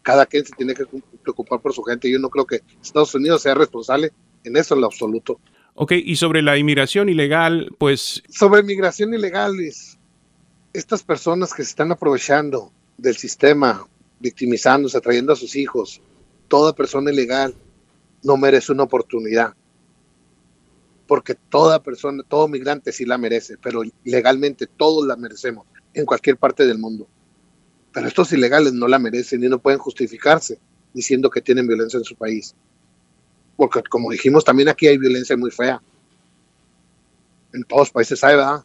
cada quien se tiene que preocupar por su gente. Yo no creo que Estados Unidos sea responsable en eso en lo absoluto. Ok, y sobre la inmigración ilegal, pues... Sobre inmigración ilegal, estas personas que se están aprovechando del sistema, victimizándose, atrayendo a sus hijos, toda persona ilegal no merece una oportunidad. Porque toda persona, todo migrante sí la merece, pero legalmente todos la merecemos en cualquier parte del mundo. Pero estos ilegales no la merecen y no pueden justificarse diciendo que tienen violencia en su país. Porque como dijimos, también aquí hay violencia muy fea. En todos los países hay, ¿verdad?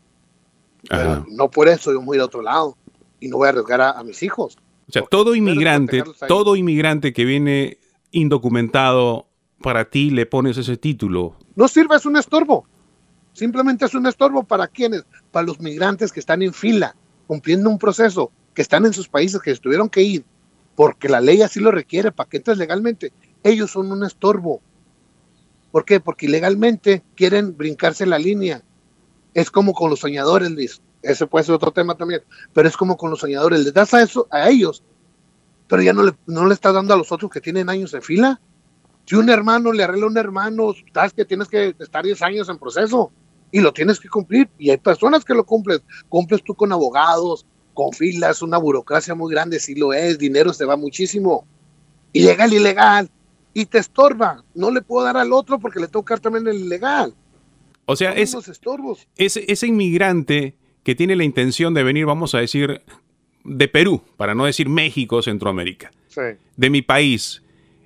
no por eso yo voy a ir a otro lado y no voy a arriesgar a, mis hijos. O sea, todo inmigrante, todo inmigrante que viene indocumentado, para ti le pones ese título. No sirve, es un estorbo. Simplemente es un estorbo para quienes, para los migrantes que están en fila, cumpliendo un proceso que están en sus países, que tuvieron que ir, porque la ley así lo requiere para que entres legalmente, ellos son un estorbo. ¿Por qué? Porque ilegalmente quieren brincarse la línea. Es como con los soñadores, Luis. Ese puede ser otro tema también. Pero es como con los soñadores. Les das a, eso, a ellos, pero ya no le, estás dando a los otros que tienen años en fila. Si un hermano le arregla a un hermano, sabes que tienes que estar 10 años en proceso y lo tienes que cumplir. Y hay personas que lo cumplen. Cumples tú con abogados, con filas, una burocracia muy grande, si lo es, dinero se va muchísimo. Ilegal, ilegal. Y te estorba. No le puedo dar al otro porque le toca también el ilegal. O sea, es, estorbos. Ese, ese inmigrante que tiene la intención de venir, vamos a decir, de Perú, para no decir México, Centroamérica, de mi país,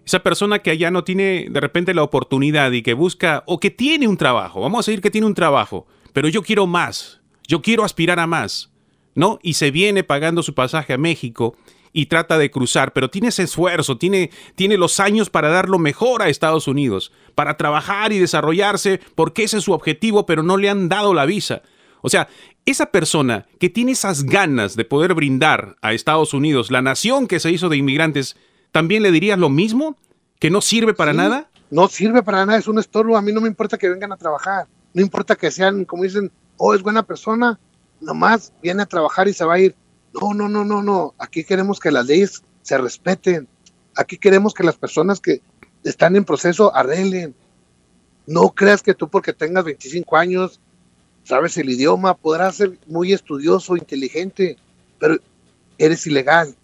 esa persona que allá no tiene de repente la oportunidad y que busca, o que tiene un trabajo, vamos a decir que tiene un trabajo, pero yo quiero más, yo quiero aspirar a más. ¿no? Y se viene pagando su pasaje a México y trata de cruzar, pero tiene ese esfuerzo, tiene, tiene los años para dar lo mejor a Estados Unidos, para trabajar y desarrollarse, porque ese es su objetivo, pero no le han dado la visa. O sea, esa persona que tiene esas ganas de poder brindar a Estados Unidos, la nación que se hizo de inmigrantes, ¿también le dirías lo mismo? ¿Que no sirve para nada? No sirve para nada, es un estorbo. A mí no me importa que vengan a trabajar, no importa que sean, como dicen, oh, es buena persona, nomás viene a trabajar y se va a ir. No, no, no, no, no. Aquí queremos que las leyes se respeten. Aquí queremos que las personas que están en proceso arreglen. No creas que tú porque tengas 25 años, sabes el idioma, podrás ser muy estudioso, inteligente, pero eres ilegal.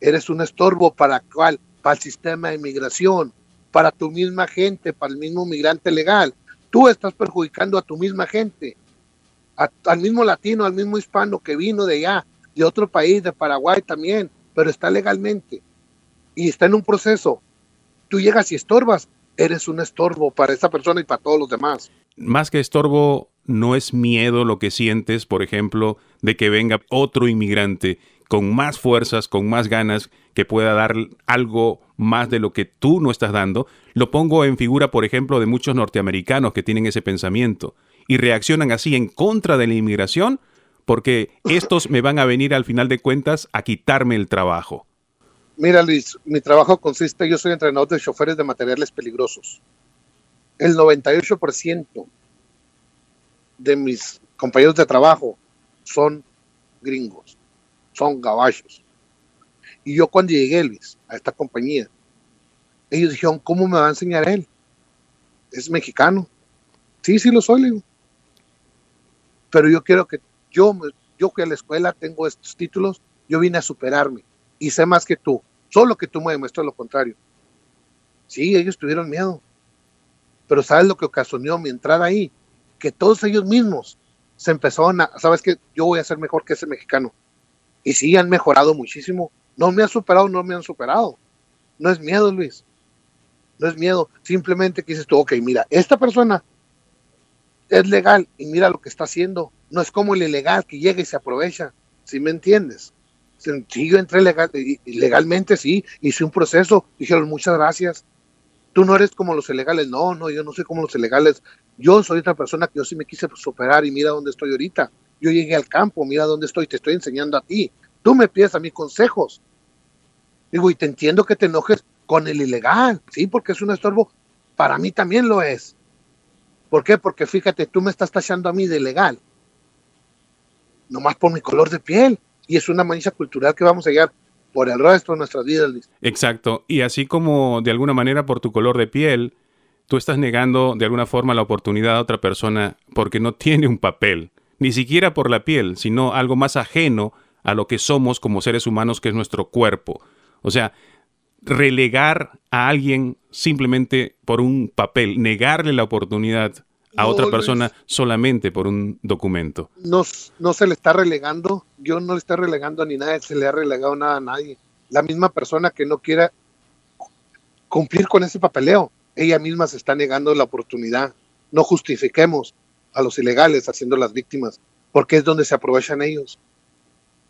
Eres un estorbo para cuál? Para el sistema de inmigración, para tu misma gente, para el mismo migrante legal. Tú estás perjudicando a tu misma gente al mismo latino, al mismo hispano que vino de allá, de otro país, de Paraguay también, pero está legalmente y está en un proceso. Tú llegas y estorbas, eres un estorbo para esa persona y para todos los demás. Más que estorbo, no es miedo lo que sientes, por ejemplo, de que venga otro inmigrante con más fuerzas, con más ganas, que pueda dar algo más de lo que tú no estás dando. Lo pongo en figura, por ejemplo, de muchos norteamericanos que tienen ese pensamiento y reaccionan así en contra de la inmigración porque estos me van a venir al final de cuentas a quitarme el trabajo. Mira, Luis, mi trabajo consiste, yo soy entrenador de choferes de materiales peligrosos. El 98% de mis compañeros de trabajo son gringos, son gabachos. Y yo cuando llegué, Luis, a esta compañía, ellos dijeron, ¿cómo me va a enseñar él? Es mexicano. Sí, sí lo soy, Pero yo quiero que yo, yo fui a la escuela, tengo estos títulos, yo vine a superarme y sé más que tú. Solo que tú me demuestras lo contrario. Sí, ellos tuvieron miedo. Pero ¿sabes lo que ocasionó mi entrada ahí? Que todos ellos mismos se empezaron a, ¿sabes que Yo voy a ser mejor que ese mexicano. Y sí, han mejorado muchísimo. No me han superado, no me han superado. No es miedo, Luis. No es miedo. Simplemente que dices tú, ok, mira, esta persona es legal y mira lo que está haciendo. No es como el ilegal que llega y se aprovecha. ¿Sí me entiendes? Sencillo, entré legal, legalmente, sí, hice un proceso. Dijeron, muchas gracias. Tú no eres como los ilegales. No, no, yo no soy como los ilegales. Yo soy otra persona que yo sí me quise superar y mira dónde estoy ahorita. Yo llegué al campo, mira dónde estoy, te estoy enseñando a ti. Tú me pides a mí consejos. Digo, y te entiendo que te enojes con el ilegal, sí, porque es un estorbo. Para mí también lo es. ¿Por qué? Porque fíjate, tú me estás tachando a mí de legal. Nomás por mi color de piel. Y es una mancha cultural que vamos a llegar por el resto de nuestras vidas. Exacto. Y así como de alguna manera por tu color de piel, tú estás negando de alguna forma la oportunidad a otra persona porque no tiene un papel. Ni siquiera por la piel, sino algo más ajeno a lo que somos como seres humanos, que es nuestro cuerpo. O sea, relegar a alguien simplemente por un papel, negarle la oportunidad a otra persona solamente por un documento. No, no se le está relegando, yo no le estoy relegando a ni nadie, se le ha relegado nada a nadie. La misma persona que no quiera cumplir con ese papeleo, ella misma se está negando la oportunidad. No justifiquemos a los ilegales haciendo las víctimas, porque es donde se aprovechan ellos.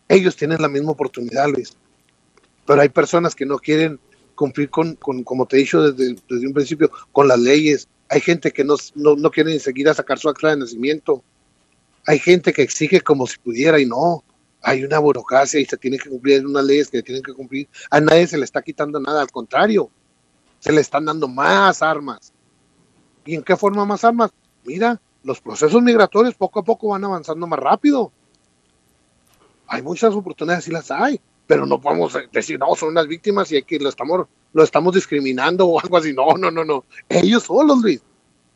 Ellos tienen la misma oportunidad, Luis. Pero hay personas que no quieren cumplir con, como te he dicho desde, desde, un principio, con las leyes. Hay gente que no, no, no quiere ni seguir a sacar su acta de nacimiento. Hay gente que exige como si pudiera y no. Hay una burocracia y se tiene que cumplir unas leyes que tienen que cumplir. A nadie se le está quitando nada, al contrario, se le están dando más armas. ¿Y en qué forma más armas? Mira, los procesos migratorios poco a poco van avanzando más rápido. Hay muchas oportunidades y las hay pero no podemos decir, no, son unas víctimas y hay que lo estamos, lo estamos discriminando o algo así. No, no, no, no. Ellos solos, Luis.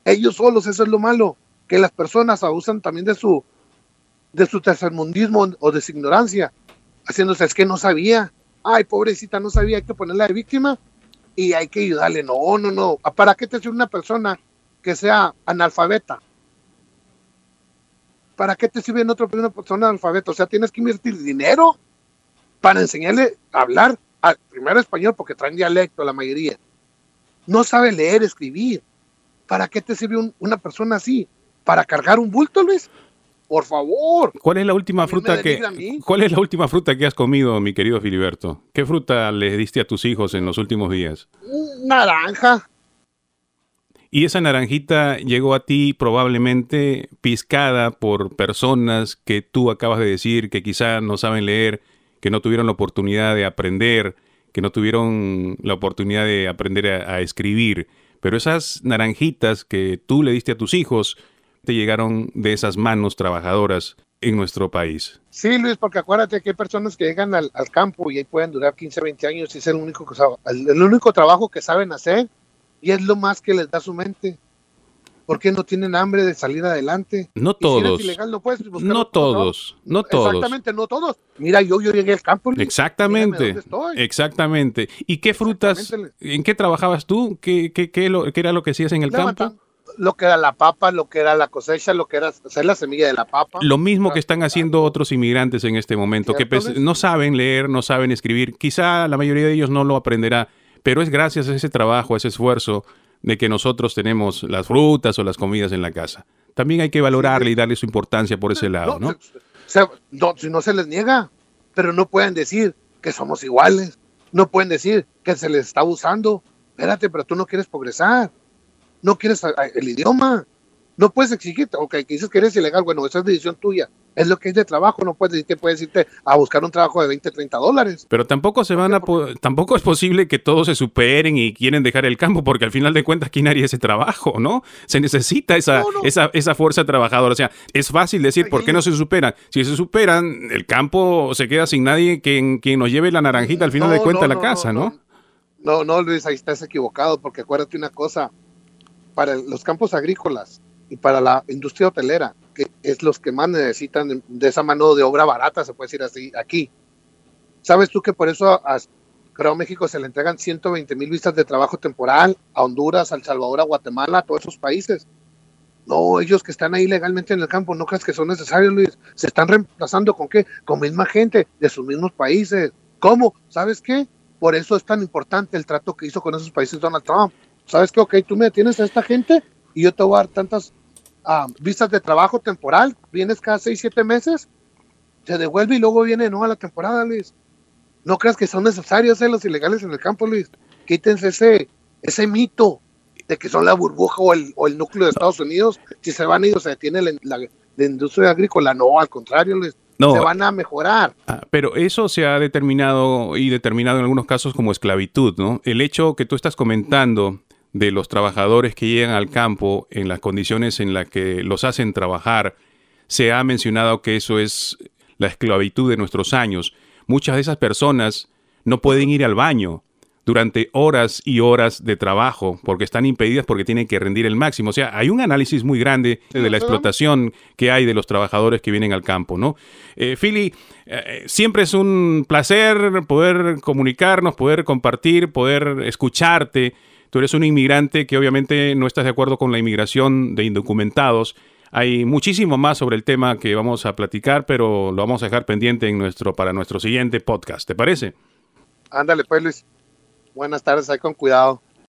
Ellos solos, eso es lo malo. Que las personas abusan también de su, de su tercermundismo o de su ignorancia, haciéndose, es que no sabía. Ay, pobrecita, no sabía, hay que ponerla de víctima y hay que ayudarle. No, no, no. ¿Para qué te hace una persona que sea analfabeta? ¿Para qué te sirve en otra persona analfabeta? O sea, tienes que invertir dinero para enseñarle a hablar al primero español porque traen dialecto la mayoría. No sabe leer, escribir. ¿Para qué te sirve una persona así? ¿Para cargar un bulto, Luis? Por favor. ¿Cuál es la última fruta que ¿Cuál es la última fruta que has comido, mi querido Filiberto? ¿Qué fruta le diste a tus hijos en los últimos días? Naranja. Y esa naranjita llegó a ti probablemente piscada por personas que tú acabas de decir que quizá no saben leer que no tuvieron la oportunidad de aprender, que no tuvieron la oportunidad de aprender a, escribir. Pero esas naranjitas que tú le diste a tus hijos te llegaron de esas manos trabajadoras en nuestro país. Sí, Luis, porque acuérdate que hay personas que llegan al, campo y ahí pueden durar 15, 20 años y es el único, el único trabajo que saben hacer y es lo más que les da su mente. ¿Por qué no tienen hambre de salir adelante? No todos. no, todos. No todos. Exactamente, no todos. Mira, yo, yo llegué al campo. Exactamente. Exactamente. ¿Y qué frutas? ¿En qué trabajabas tú? ¿Qué, qué, qué, lo, qué era lo que hacías en el campo? lo que era la papa, lo que era la cosecha, lo que era hacer la semilla de la papa. Lo mismo que están haciendo otros inmigrantes en este momento, que pues, no saben leer, no saben escribir. Quizá la mayoría de ellos no lo aprenderá, pero es gracias a ese trabajo, a ese esfuerzo, de que nosotros tenemos las frutas o las comidas en la casa. También hay que valorarle y darle su importancia por ese lado, ¿no? no, si no se les niega, pero no pueden decir que somos iguales, no pueden decir que se les está abusando. Espérate, pero tú no quieres progresar, no quieres el idioma, no puedes exigirte, ok, que dices que eres ilegal, bueno, esa es decisión tuya, es lo que es de trabajo, no puedes irte, puedes irte a buscar un trabajo de 20, 30 dólares. Pero tampoco se van a tampoco es posible que todos se superen y quieren dejar el campo, porque al final de cuentas, ¿quién haría ese trabajo, no? Se necesita esa, esa, esa fuerza trabajadora. O sea, es fácil decir, ¿por qué no se superan? Si se superan, el campo se queda sin nadie quien, quien nos lleve la naranjita al final de cuentas a la casa, ¿no? No, no, Luis, ahí estás equivocado, porque acuérdate una cosa, para los campos agrícolas y para la industria hotelera, que es los que más necesitan de esa mano de obra barata, se puede decir así, aquí. ¿Sabes tú que por eso a, creo México se le entregan 120 mil visas de trabajo temporal a Honduras, a El Salvador, a Guatemala, a todos esos países? No, ellos que están ahí legalmente en el campo, no creas que son necesarios, Luis. Se están reemplazando con qué? Con misma gente de sus mismos países. ¿Cómo? ¿Sabes qué? Por eso es tan importante el trato que hizo con esos países Donald Trump. ¿Sabes qué? Ok, tú me tienes a esta gente y yo te voy a dar tantas ah, visas de trabajo temporal. Vienes cada seis, siete meses, te devuelve y luego viene no a la temporada, Luis. No creas que son necesarios los ilegales en el campo, Luis. Quítense ese, ese mito de que son la burbuja o el, o el núcleo de Estados Unidos. Si se van a ir, se detiene la, la industria agrícola. No, al contrario, Luis no, se van a mejorar. Ah, pero eso se ha determinado y determinado en algunos casos como esclavitud, ¿no? El hecho que tú estás comentando de los trabajadores que llegan al campo en las condiciones en las que los hacen trabajar, se ha mencionado que eso es la esclavitud de nuestros años. Muchas de esas personas no pueden ir al baño, durante horas y horas de trabajo porque están impedidas porque tienen que rendir el máximo. O sea, hay un análisis muy grande de la explotación que hay de los trabajadores que vienen al campo, ¿no? Eh, Philly, eh, siempre es un placer poder comunicarnos, poder compartir, poder escucharte. Tú eres un inmigrante que obviamente no estás de acuerdo con la inmigración de indocumentados. Hay muchísimo más sobre el tema que vamos a platicar, pero lo vamos a dejar pendiente en nuestro, para nuestro siguiente podcast. ¿Te parece? Ándale, pues Luis. Buenas tardes, ahí con cuidado.